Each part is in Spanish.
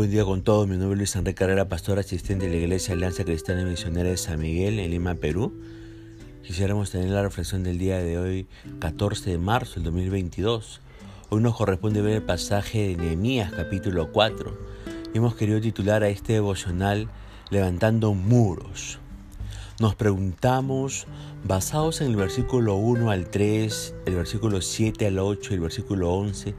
buen día con todos. Mi nombre es Luis Enrique Carrera, pastor asistente de la Iglesia Alianza Cristiana y Misionera de San Miguel en Lima, Perú. Quisiéramos tener la reflexión del día de hoy, 14 de marzo del 2022. Hoy nos corresponde ver el pasaje de Nehemías, capítulo 4. hemos querido titular a este devocional Levantando muros. Nos preguntamos, basados en el versículo 1 al 3, el versículo 7 al 8 y el versículo 11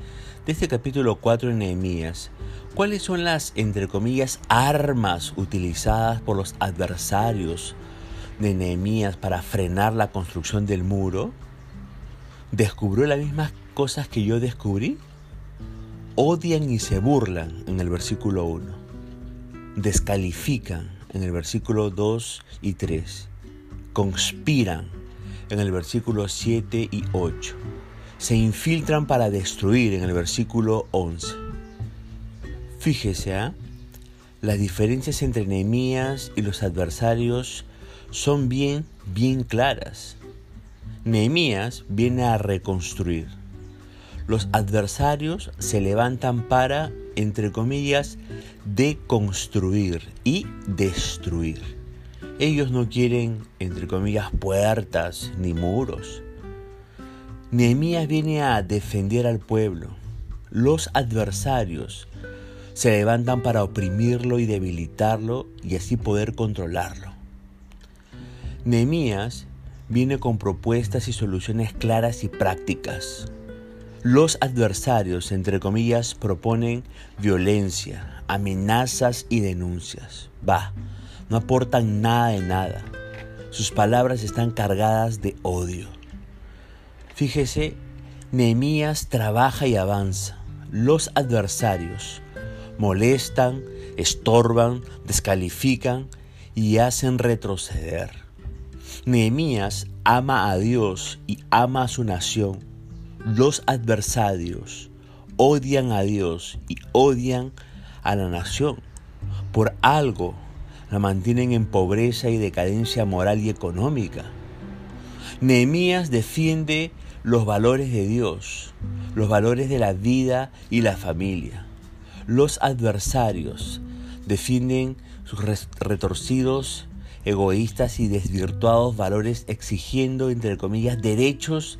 de este capítulo 4 de Nehemías, ¿cuáles son las, entre comillas, armas utilizadas por los adversarios de Nehemías para frenar la construcción del muro? ¿Descubrió las mismas cosas que yo descubrí? Odian y se burlan en el versículo 1. Descalifican en el versículo 2 y 3. Conspiran en el versículo 7 y 8 se infiltran para destruir en el versículo 11. Fíjese, ¿ah? las diferencias entre Nehemías y los adversarios son bien, bien claras. Nehemías viene a reconstruir. Los adversarios se levantan para, entre comillas, deconstruir y destruir. Ellos no quieren, entre comillas, puertas ni muros. Nehemías viene a defender al pueblo. Los adversarios se levantan para oprimirlo y debilitarlo y así poder controlarlo. Nehemías viene con propuestas y soluciones claras y prácticas. Los adversarios, entre comillas, proponen violencia, amenazas y denuncias. Va, no aportan nada de nada. Sus palabras están cargadas de odio. Fíjese, Nehemías trabaja y avanza. Los adversarios molestan, estorban, descalifican y hacen retroceder. Nehemías ama a Dios y ama a su nación. Los adversarios odian a Dios y odian a la nación. Por algo la mantienen en pobreza y decadencia moral y económica. Nehemías defiende los valores de Dios, los valores de la vida y la familia. Los adversarios definen sus retorcidos, egoístas y desvirtuados valores exigiendo, entre comillas, derechos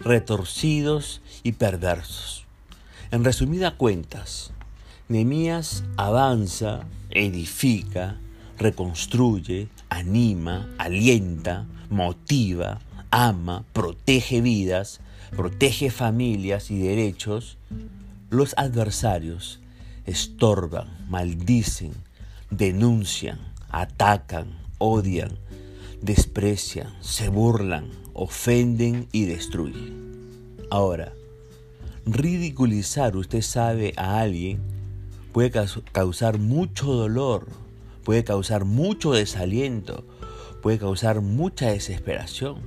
retorcidos y perversos. En resumida cuentas, Nehemías avanza, edifica, reconstruye, anima, alienta, motiva, ama, protege vidas, protege familias y derechos, los adversarios estorban, maldicen, denuncian, atacan, odian, desprecian, se burlan, ofenden y destruyen. Ahora, ridiculizar, usted sabe, a alguien puede causar mucho dolor, puede causar mucho desaliento, puede causar mucha desesperación.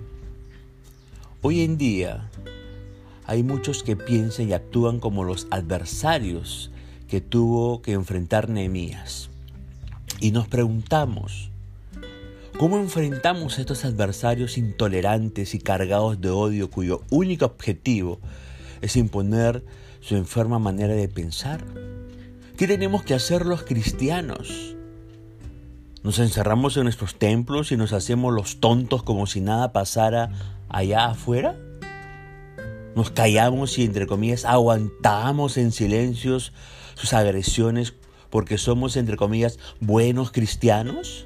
Hoy en día hay muchos que piensan y actúan como los adversarios que tuvo que enfrentar Nehemías. Y nos preguntamos, ¿cómo enfrentamos a estos adversarios intolerantes y cargados de odio cuyo único objetivo es imponer su enferma manera de pensar? ¿Qué tenemos que hacer los cristianos? ¿Nos encerramos en nuestros templos y nos hacemos los tontos como si nada pasara allá afuera? ¿Nos callamos y entre comillas aguantamos en silencios sus agresiones porque somos entre comillas buenos cristianos?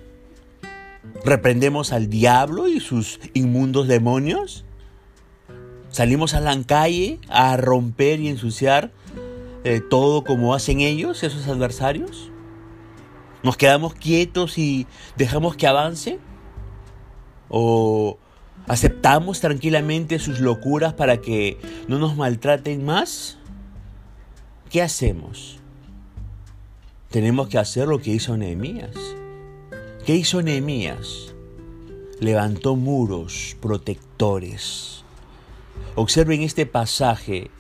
¿Reprendemos al diablo y sus inmundos demonios? ¿Salimos a la calle a romper y ensuciar eh, todo como hacen ellos, esos adversarios? ¿Nos quedamos quietos y dejamos que avance? ¿O ¿Aceptamos tranquilamente sus locuras para que no nos maltraten más? ¿Qué hacemos? Tenemos que hacer lo que hizo Nehemías. ¿Qué hizo Nehemías? Levantó muros protectores. Observen este pasaje,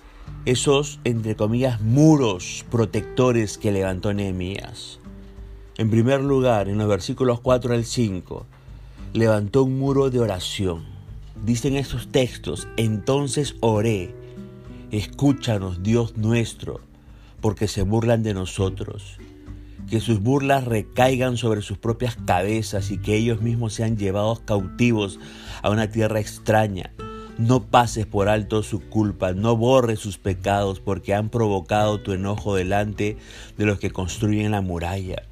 esos, entre comillas, muros protectores que levantó Nehemías. En primer lugar, en los versículos 4 al 5, levantó un muro de oración Dicen estos textos, entonces oré, escúchanos Dios nuestro, porque se burlan de nosotros. Que sus burlas recaigan sobre sus propias cabezas y que ellos mismos sean llevados cautivos a una tierra extraña. No pases por alto su culpa, no borres sus pecados, porque han provocado tu enojo delante de los que construyen la muralla.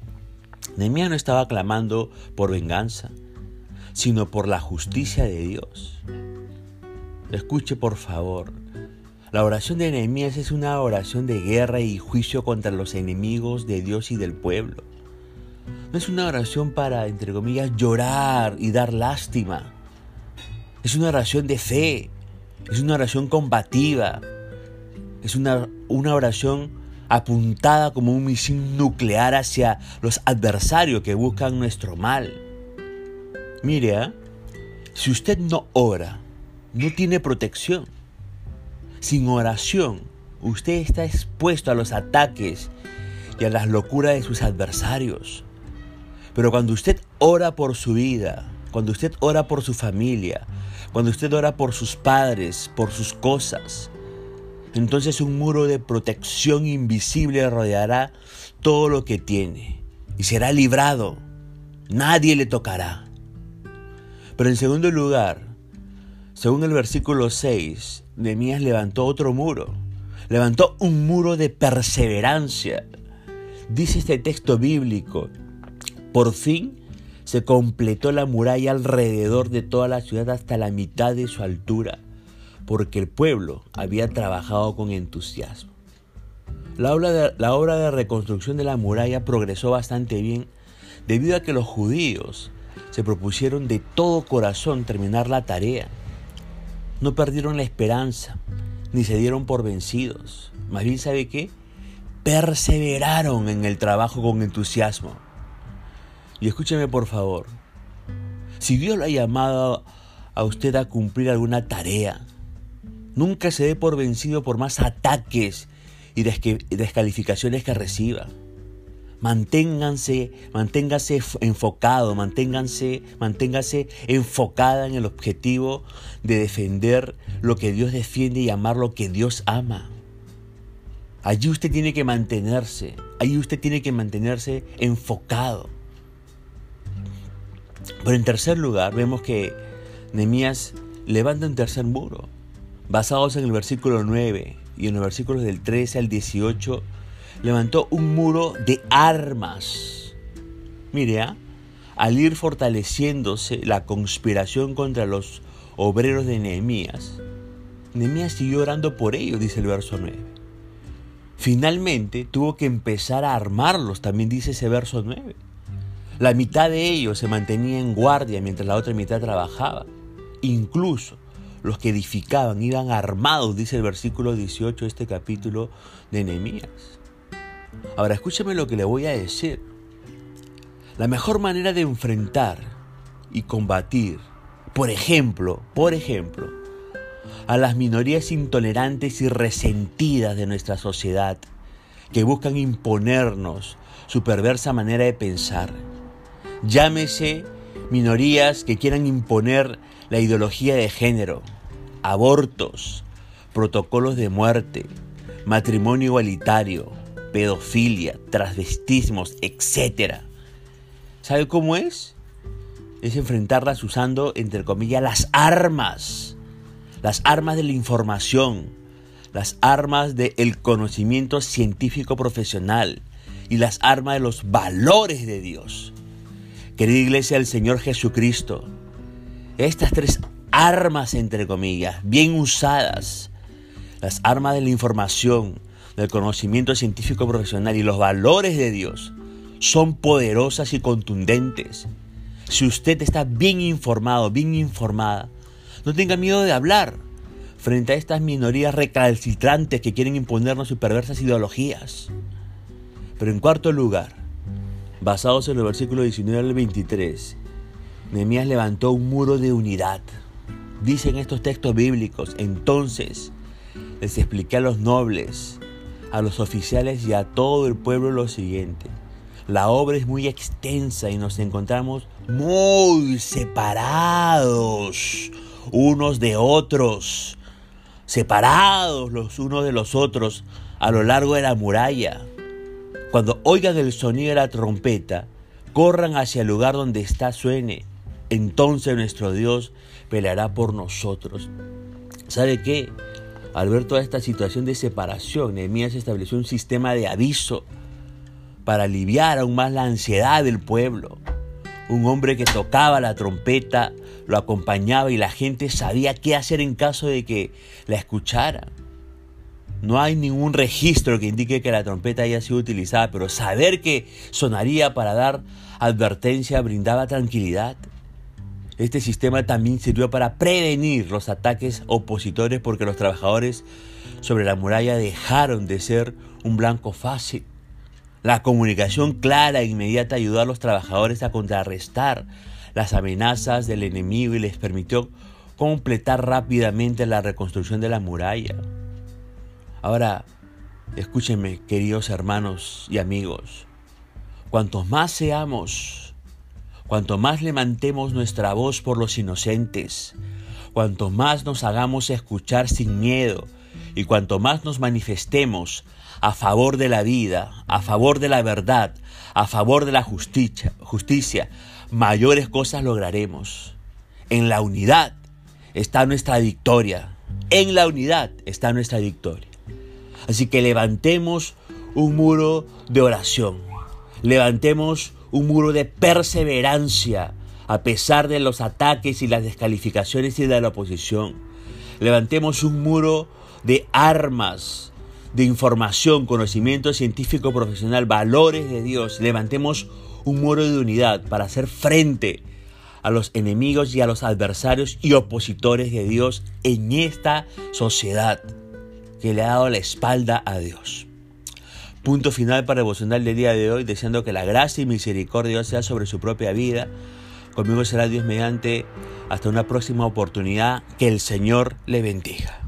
Nehemías no estaba clamando por venganza, sino por la justicia de Dios. Escuche por favor, la oración de Nehemías es una oración de guerra y juicio contra los enemigos de Dios y del pueblo. No es una oración para, entre comillas, llorar y dar lástima. Es una oración de fe. Es una oración combativa. Es una, una oración apuntada como un misil nuclear hacia los adversarios que buscan nuestro mal. Mire, ¿eh? si usted no ora, no tiene protección. Sin oración, usted está expuesto a los ataques y a las locuras de sus adversarios. Pero cuando usted ora por su vida, cuando usted ora por su familia, cuando usted ora por sus padres, por sus cosas, entonces un muro de protección invisible rodeará todo lo que tiene y será librado. Nadie le tocará. Pero en segundo lugar, según el versículo 6, Nehemías levantó otro muro. Levantó un muro de perseverancia. Dice este texto bíblico, por fin se completó la muralla alrededor de toda la ciudad hasta la mitad de su altura, porque el pueblo había trabajado con entusiasmo. La obra, de, la obra de reconstrucción de la muralla progresó bastante bien debido a que los judíos se propusieron de todo corazón terminar la tarea. No perdieron la esperanza, ni se dieron por vencidos. Más bien, ¿sabe qué? Perseveraron en el trabajo con entusiasmo. Y escúcheme por favor, si Dios lo ha llamado a usted a cumplir alguna tarea, nunca se dé por vencido por más ataques y descalificaciones que reciba. Manténganse, manténgase enfocado, manténganse, manténgase enfocada en el objetivo de defender lo que Dios defiende y amar lo que Dios ama. Allí usted tiene que mantenerse, allí usted tiene que mantenerse enfocado. Pero en tercer lugar, vemos que Nehemías levanta un tercer muro, basados en el versículo 9 y en los versículos del 13 al 18 levantó un muro de armas. Mire, ¿ah? al ir fortaleciéndose la conspiración contra los obreros de Nehemías, Nehemías siguió orando por ellos, dice el verso 9. Finalmente tuvo que empezar a armarlos, también dice ese verso 9. La mitad de ellos se mantenía en guardia mientras la otra mitad trabajaba. Incluso los que edificaban iban armados, dice el versículo 18 de este capítulo de Nehemías. Ahora escúcheme lo que le voy a decir. La mejor manera de enfrentar y combatir, por ejemplo, por ejemplo, a las minorías intolerantes y resentidas de nuestra sociedad que buscan imponernos su perversa manera de pensar. Llámese minorías que quieran imponer la ideología de género, abortos, protocolos de muerte, matrimonio igualitario, pedofilia, transvestismos, etc. ¿Sabe cómo es? Es enfrentarlas usando, entre comillas, las armas. Las armas de la información, las armas del conocimiento científico profesional y las armas de los valores de Dios. Querida iglesia del Señor Jesucristo, estas tres armas, entre comillas, bien usadas, las armas de la información, del conocimiento científico profesional y los valores de Dios son poderosas y contundentes. Si usted está bien informado, bien informada, no tenga miedo de hablar frente a estas minorías recalcitrantes que quieren imponernos sus perversas ideologías. Pero en cuarto lugar, basados en el versículo 19 al 23, Nehemías levantó un muro de unidad. Dicen estos textos bíblicos, entonces les expliqué a los nobles a los oficiales y a todo el pueblo lo siguiente. La obra es muy extensa y nos encontramos muy separados unos de otros, separados los unos de los otros a lo largo de la muralla. Cuando oigan el sonido de la trompeta, corran hacia el lugar donde está suene. Entonces nuestro Dios peleará por nosotros. ¿Sabe qué? Al ver toda esta situación de separación, Nehemías estableció un sistema de aviso para aliviar aún más la ansiedad del pueblo. Un hombre que tocaba la trompeta lo acompañaba y la gente sabía qué hacer en caso de que la escuchara. No hay ningún registro que indique que la trompeta haya sido utilizada, pero saber que sonaría para dar advertencia brindaba tranquilidad. Este sistema también sirvió para prevenir los ataques opositores porque los trabajadores sobre la muralla dejaron de ser un blanco fácil. La comunicación clara e inmediata ayudó a los trabajadores a contrarrestar las amenazas del enemigo y les permitió completar rápidamente la reconstrucción de la muralla. Ahora, escúchenme, queridos hermanos y amigos, cuantos más seamos, cuanto más levantemos nuestra voz por los inocentes, cuanto más nos hagamos escuchar sin miedo y cuanto más nos manifestemos a favor de la vida, a favor de la verdad, a favor de la justicia, justicia, mayores cosas lograremos. En la unidad está nuestra victoria. En la unidad está nuestra victoria. Así que levantemos un muro de oración. Levantemos un muro de perseverancia a pesar de los ataques y las descalificaciones y de la oposición. Levantemos un muro de armas de información, conocimiento científico profesional, valores de Dios. Levantemos un muro de unidad para hacer frente a los enemigos y a los adversarios y opositores de Dios en esta sociedad que le ha dado la espalda a Dios. Punto final para el devocional del día de hoy, deseando que la gracia y misericordia sea sobre su propia vida. Conmigo será Dios mediante hasta una próxima oportunidad. Que el Señor le bendiga.